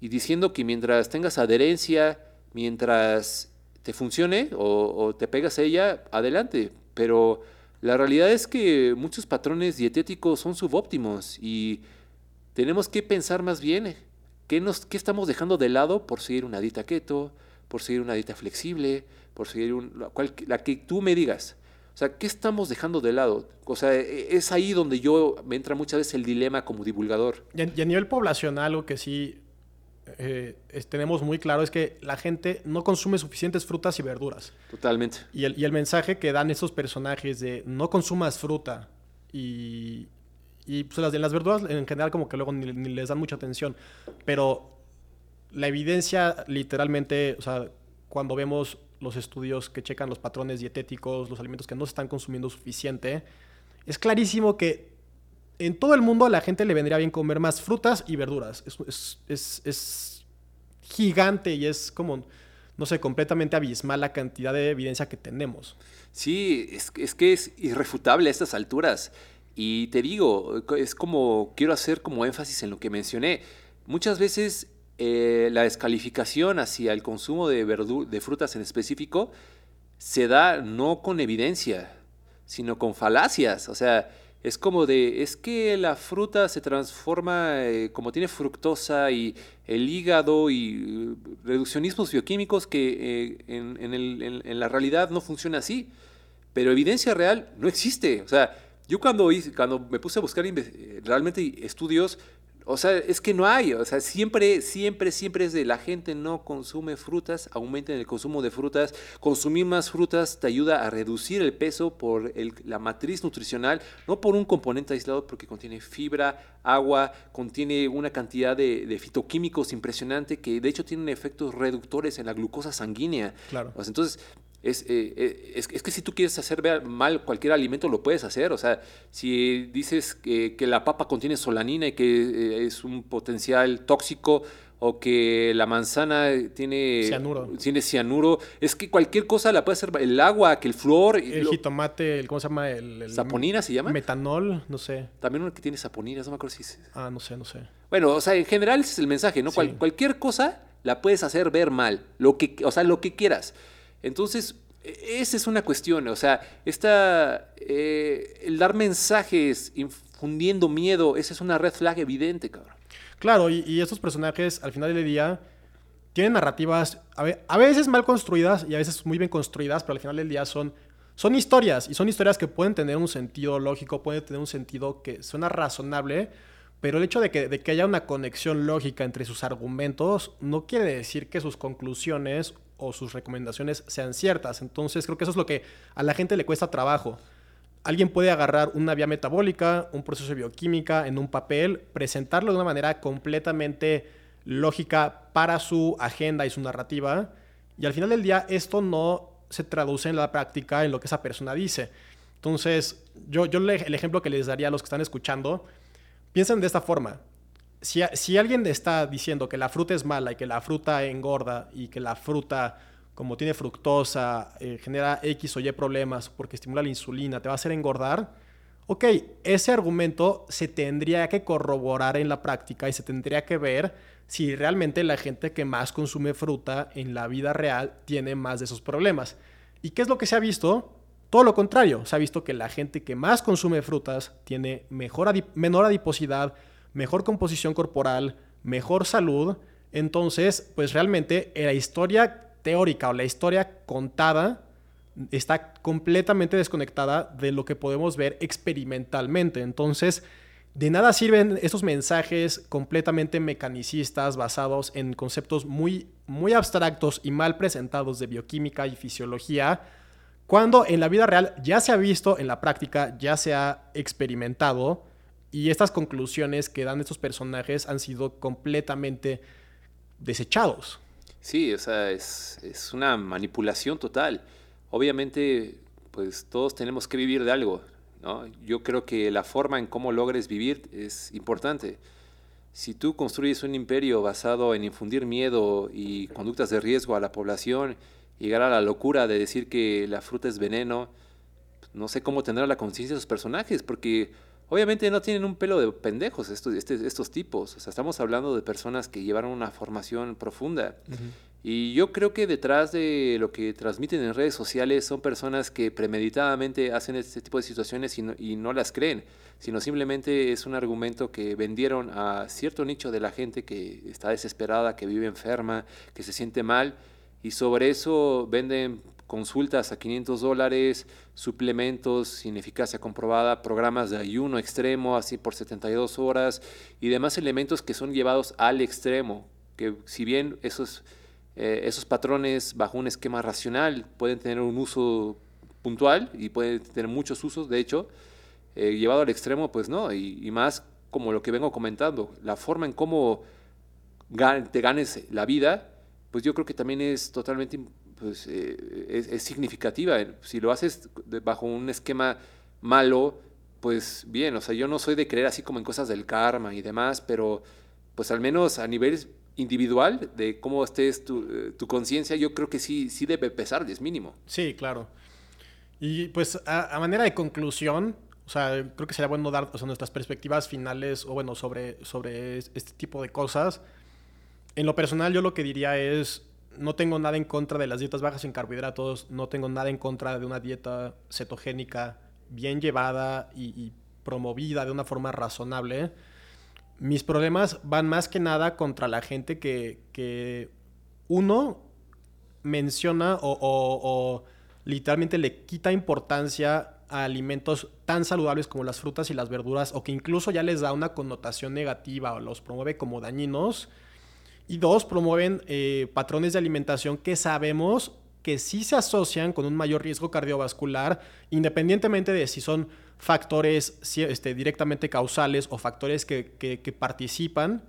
y diciendo que mientras tengas adherencia, mientras te funcione o, o te pegas a ella, adelante. Pero la realidad es que muchos patrones dietéticos son subóptimos y tenemos que pensar más bien eh, qué, nos, qué estamos dejando de lado por seguir una dieta keto, por seguir una dieta flexible, por seguir la, la que tú me digas. O sea, ¿qué estamos dejando de lado? O sea, e, es ahí donde yo me entra muchas veces el dilema como divulgador. Y a, nivel poblacional, algo que sí eh, tenemos muy claro es que la gente no consume suficientes frutas y verduras. Totalmente. Y el, y el mensaje que dan esos personajes de no consumas fruta y, y pues las, las verduras en general como que luego ni, les dan mucha atención. Pero la evidencia literalmente, o sea, cuando vemos los estudios que checan los patrones dietéticos, los alimentos que no se están consumiendo suficiente, es clarísimo que en todo el mundo a la gente le vendría bien comer más frutas y verduras. Es, es, es gigante y es como, no sé, completamente abismal la cantidad de evidencia que tenemos. Sí, es, es que es irrefutable a estas alturas. Y te digo, es como, quiero hacer como énfasis en lo que mencioné. Muchas veces eh, la descalificación hacia el consumo de, de frutas en específico se da no con evidencia, sino con falacias. O sea, es como de, es que la fruta se transforma, eh, como tiene fructosa y el hígado y eh, reduccionismos bioquímicos que eh, en, la realidad no funciona así. Pero evidencia real no existe. O sea, yo cuando, cuando me puse a buscar realmente estudios, o sea, es que no hay, o sea, siempre, siempre, siempre es de la gente no consume frutas, aumenten el consumo de frutas, consumir más frutas te ayuda a reducir el peso por la matriz nutricional, no por un componente aislado, porque contiene fibra, agua, contiene una cantidad de, fitoquímicos impresionante que de hecho tienen efectos reductores en la glucosa sanguínea. Claro. entonces, es, eh, eh, es, es, que si tú quieres hacer mal cualquier alimento, lo puedes hacer. O sea, si dices que, que la papa contiene solanina y que eh, es un potencial tóxico, o que la manzana tiene cianuro. tiene cianuro, es que cualquier cosa la puede hacer el agua, que el flor, el jitomate, el, ¿cómo se llama? El, saponina se llama. Metanol, no sé. También uno que tiene saponinas, no me acuerdo si Ah, no sé, no sé. Bueno, o sea, en general ese es el mensaje, ¿no? cualquier cosa la puedes hacer ver mal, lo que, o sea, lo que quieras. Entonces, e, esa es una cuestión, o sea, esta, eh, el dar mensajes infundiendo miedo, esa es una red flag evidente, cabrón. Claro, y, estos personajes al final del día tienen narrativas a, veces mal construidas y a veces muy bien construidas, pero al final del día son, son historias y son historias que pueden tener un sentido lógico, pueden tener un sentido que suena razonable, pero el hecho de que, de que haya una conexión lógica entre sus argumentos no quiere decir que sus conclusiones o sus recomendaciones sean ciertas. Entonces creo que eso es lo que a la gente le cuesta trabajo. Alguien puede agarrar una vía metabólica, un proceso de bioquímica en un papel, presentarlo de una manera completamente lógica para su agenda y su narrativa, y al final del día esto no se traduce en la práctica en lo que esa persona dice. Entonces, yo, yo el ejemplo que les daría a los que están escuchando, piensen de esta forma si, alguien está diciendo que la fruta es mala y que la fruta engorda y que la fruta, como tiene fructosa, eh, genera X o Y problemas porque estimula la insulina, te va a hacer engordar, ok, ese argumento se tendría que corroborar en la práctica y se tendría que ver si realmente la gente que más consume fruta en la vida real tiene más de esos problemas. ¿Y qué es lo que se ha visto? Todo lo contrario, se ha visto que la gente que más consume frutas tiene menor adiposidad, mejor composición corporal, mejor salud. Entonces, pues realmente la historia teórica o la historia contada está completamente desconectada de lo que podemos ver experimentalmente. Entonces, de nada sirven estos mensajes completamente mecanicistas basados en conceptos muy, muy abstractos y mal presentados de bioquímica y fisiología, cuando en la vida real ya se ha visto, en la práctica ya se ha experimentado y estas conclusiones que dan estos personajes han sido completamente desechados. Sí, o sea, es, es una manipulación total. Obviamente, pues todos tenemos que vivir de algo, ¿no? Yo creo que la forma en cómo logres vivir es importante. Si tú construyes un imperio basado en infundir miedo y conductas de riesgo a la población, llegar a la locura de decir que la fruta es veneno, no sé cómo tendrá la conciencia de esos personajes, porque Obviamente no tienen un pelo de pendejos estos, este, estos tipos. O sea, estamos hablando de personas que llevaron una formación profunda. Y yo creo que detrás de lo que transmiten en redes sociales son personas que premeditadamente hacen este tipo de situaciones y no, y no las creen, sino simplemente es un argumento que vendieron a cierto nicho de la gente que está desesperada, que vive enferma, que se siente mal, y sobre eso venden consultas a 500 dólares, suplementos sin eficacia comprobada, programas de ayuno extremo así por 72 horas y demás elementos que son llevados al extremo, que si bien esos, eh, esos patrones bajo un esquema racional pueden tener un uso puntual y pueden tener muchos usos, de hecho, eh, llevado al extremo, pues no, y, más como lo que vengo comentando, la forma en cómo te ganes la vida, pues yo creo que también es totalmente pues, eh, es, significativa. Si lo haces bajo un esquema malo, pues bien, o sea, yo no soy de creer así como en cosas del karma y demás, pero pues al menos a nivel individual de cómo estés tu, eh, tu conciencia, yo creo que sí, sí debe pesar, es mínimo. Sí, claro. Y pues a, manera de conclusión, o sea, creo que sería bueno dar nuestras perspectivas finales o bueno, sobre, sobre este tipo de cosas. En lo personal yo lo que diría es, no tengo nada en contra de las dietas bajas en carbohidratos, no tengo nada en contra de una dieta cetogénica bien llevada y, promovida de una forma razonable, mis problemas van más que nada contra la gente que, uno menciona o, literalmente le quita importancia a alimentos tan saludables como las frutas y las verduras o que incluso ya les da una connotación negativa o los promueve como dañinos. Y dos, promueven eh, patrones de alimentación que sabemos que sí se asocian con un mayor riesgo cardiovascular, independientemente de si son factores este, directamente causales o factores que, participan.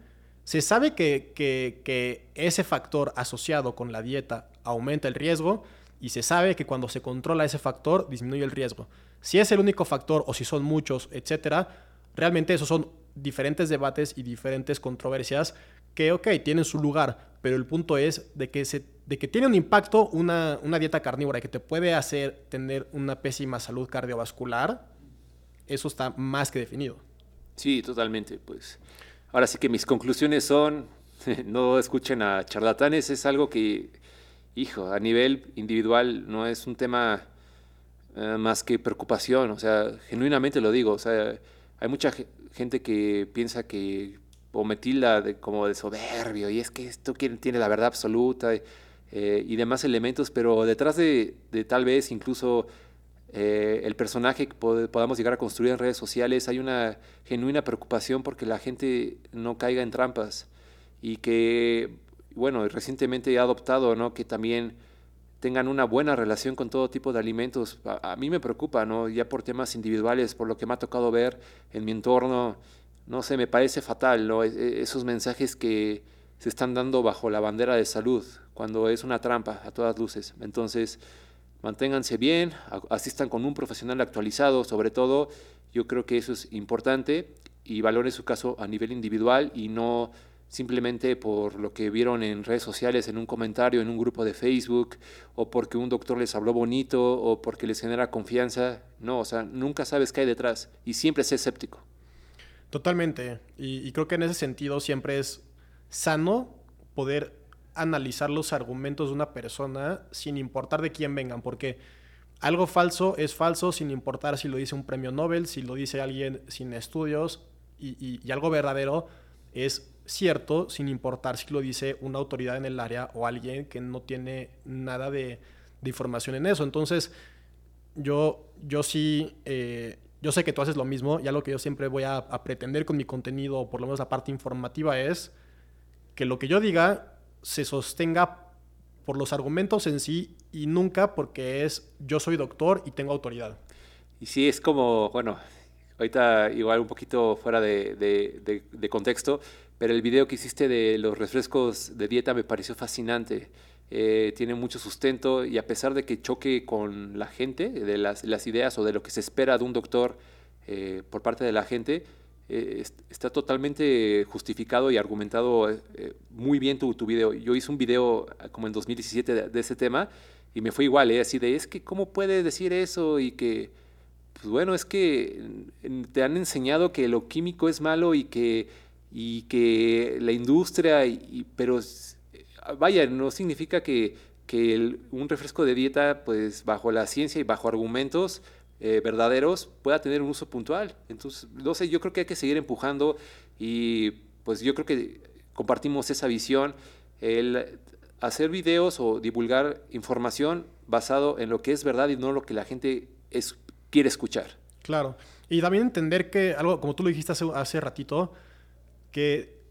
Se sabe que, ese factor asociado con la dieta aumenta el riesgo y se sabe que cuando se controla ese factor disminuye el riesgo. Si es el único factor o si son muchos, etcétera, realmente esos son diferentes debates y diferentes controversias que, ok, tienen su lugar, pero el punto es de que, se, de que tiene un impacto una, dieta carnívora que te puede hacer tener una pésima salud cardiovascular, eso está más que definido. Sí, totalmente. Pues ahora sí que mis conclusiones son, no escuchen a charlatanes, es algo que, hijo, a nivel individual no es un tema eh, más que preocupación, o sea, genuinamente lo digo, o sea, hay mucha gente que piensa que o me de, como de soberbio, y es que esto tiene la verdad absoluta eh, y demás elementos, pero detrás de, tal vez incluso eh, el personaje que podamos llegar a construir en redes sociales, hay una genuina preocupación porque la gente no caiga en trampas y que, bueno, recientemente he adoptado, ¿no? Que también tengan una buena relación con todo tipo de alimentos. A, a, mí me preocupa, ¿no? Ya por temas individuales, por lo que me ha tocado ver en mi entorno, no sé, me parece fatal, ¿no? E, e, esos mensajes que se están dando bajo la bandera de salud, cuando es una trampa a todas luces. Entonces, manténganse bien, asistan con un profesional actualizado, sobre todo, yo creo que eso es importante y valoren su caso a nivel individual y no simplemente por lo que vieron en redes sociales, en un comentario, en un grupo de Facebook, o porque un doctor les habló bonito, o porque les genera confianza. No, o sea, nunca sabes qué hay detrás y siempre sé escéptico. Totalmente. Y, creo que en ese sentido siempre es sano poder analizar los argumentos de una persona sin importar de quién vengan, porque algo falso es falso sin importar si lo dice un premio Nobel, si lo dice alguien sin estudios, y, algo verdadero es cierto sin importar si lo dice una autoridad en el área o alguien que no tiene nada de, información en eso. Entonces, yo, yo sí... Eh, yo sé que tú haces lo mismo, ya lo que yo siempre voy a, pretender con mi contenido, o por lo menos la parte informativa, es que lo que yo diga se sostenga por los argumentos en sí y nunca porque es yo soy doctor y tengo autoridad. Y sí, es como, bueno, ahorita igual un poquito fuera de, contexto, pero el video que hiciste de los refrescos de dieta me pareció fascinante. Eh, tiene mucho sustento y a pesar de que choque con la gente, de las, ideas o de lo que se espera de un doctor eh, por parte de la gente, eh, está totalmente justificado y argumentado muy bien tu, tu, video. Yo hice un video ah, como en 2017 de, ese tema y me fue igual, así de, es que cómo puede decir eso y que, pues bueno, es que te han enseñado que lo químico es malo y que, y que la industria, y, pero vaya, no significa que, un refresco de dieta, pues bajo la ciencia y bajo argumentos eh, verdaderos, pueda tener un uso puntual. Entonces, no sé, yo creo que hay que seguir empujando y pues yo creo que compartimos esa visión, el hacer videos o divulgar información basado en lo que es verdad y no lo que la gente quiere escuchar. Claro. Y también entender que, algo como tú lo dijiste hace ratito, que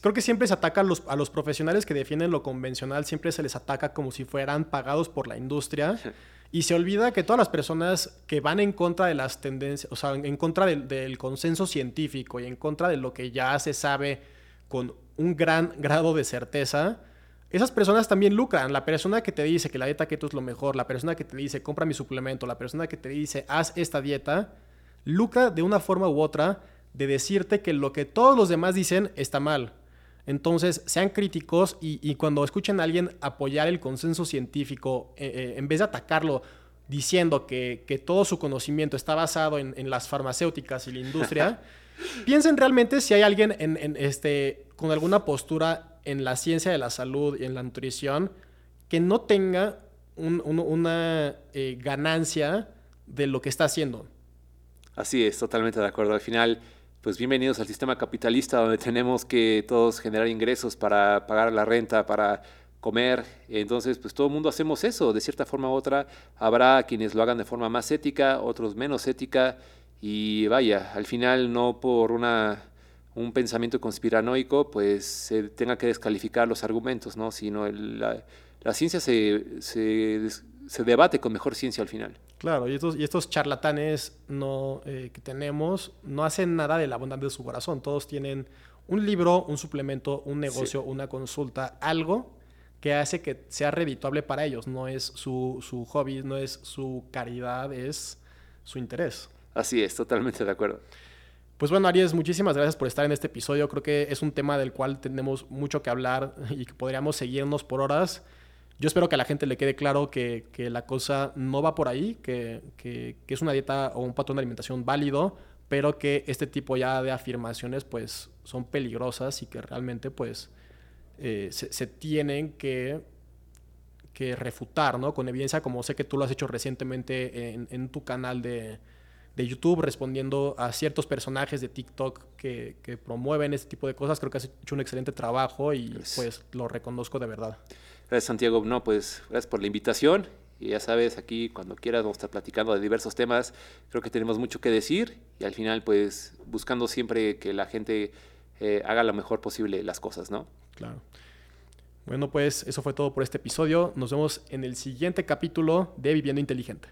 creo que siempre se ataca a los, a los profesionales que defienden lo convencional, siempre se les ataca como si fueran pagados por la industria. Y se olvida que todas las personas que van en contra de las tendencias, o sea, en contra del, consenso científico y en contra de lo que ya se sabe con un gran grado de certeza, esas personas también lucran. La persona que te dice que la dieta keto es lo mejor, la persona que te dice compra mi suplemento, la persona que te dice haz esta dieta, lucra de una forma u otra de decirte que lo que todos los demás dicen está mal. Entonces, sean críticos y, cuando escuchen a alguien apoyar el consenso científico, eh, eh, en vez de atacarlo diciendo que, todo su conocimiento está basado en, las farmacéuticas y la industria, piensen realmente si hay alguien en, este, con alguna postura en la ciencia de la salud y en la nutrición que no tenga una eh, ganancia de lo que está haciendo. Así es, totalmente de acuerdo. Al final, pues bienvenidos al sistema capitalista donde tenemos que todos generar ingresos para pagar la renta, para comer. Entonces, pues todo el mundo hacemos eso, de cierta forma u otra. Habrá quienes lo hagan de forma más ética, otros menos ética. Y vaya, al final no por una, un pensamiento conspiranoico, pues se tenga que descalificar los argumentos, ¿no? Sino la, la, ciencia se, se, se, debate con mejor ciencia al final. Claro, y estos, y estos charlatanes no, eh, que tenemos no hacen nada de la bondad de su corazón. Todos tienen un libro, un suplemento, un negocio, sí. una consulta, algo que hace que sea redituable para ellos. No es su, su hobby, no es su caridad, es su interés. Así es, totalmente de acuerdo. Pues bueno, Aries, muchísimas gracias por estar en este episodio. Creo que es un tema del cual tenemos mucho que hablar y que podríamos seguirnos por horas. Yo espero que a la gente le quede claro que, que la cosa no va por ahí, que, que, que, es una dieta o un patrón de alimentación válido, pero que este tipo ya de afirmaciones pues son peligrosas y que realmente pues eh, se, se, tienen que, que refutar, ¿no? Con evidencia, como sé que tú lo has hecho recientemente en, en tu canal de, de, YouTube, respondiendo a ciertos personajes de TikTok que, que, promueven este tipo de cosas. Creo que has hecho un excelente trabajo y pues lo reconozco de verdad. Gracias, Santiago. No, pues gracias por la invitación. Y ya sabes, aquí cuando quieras vamos a estar platicando de diversos temas. Creo que tenemos mucho que decir y al final, pues buscando siempre que la gente eh, haga lo mejor posible las cosas, ¿no? Claro. Bueno, pues eso fue todo por este episodio. Nos vemos en el siguiente capítulo de Viviendo Inteligente.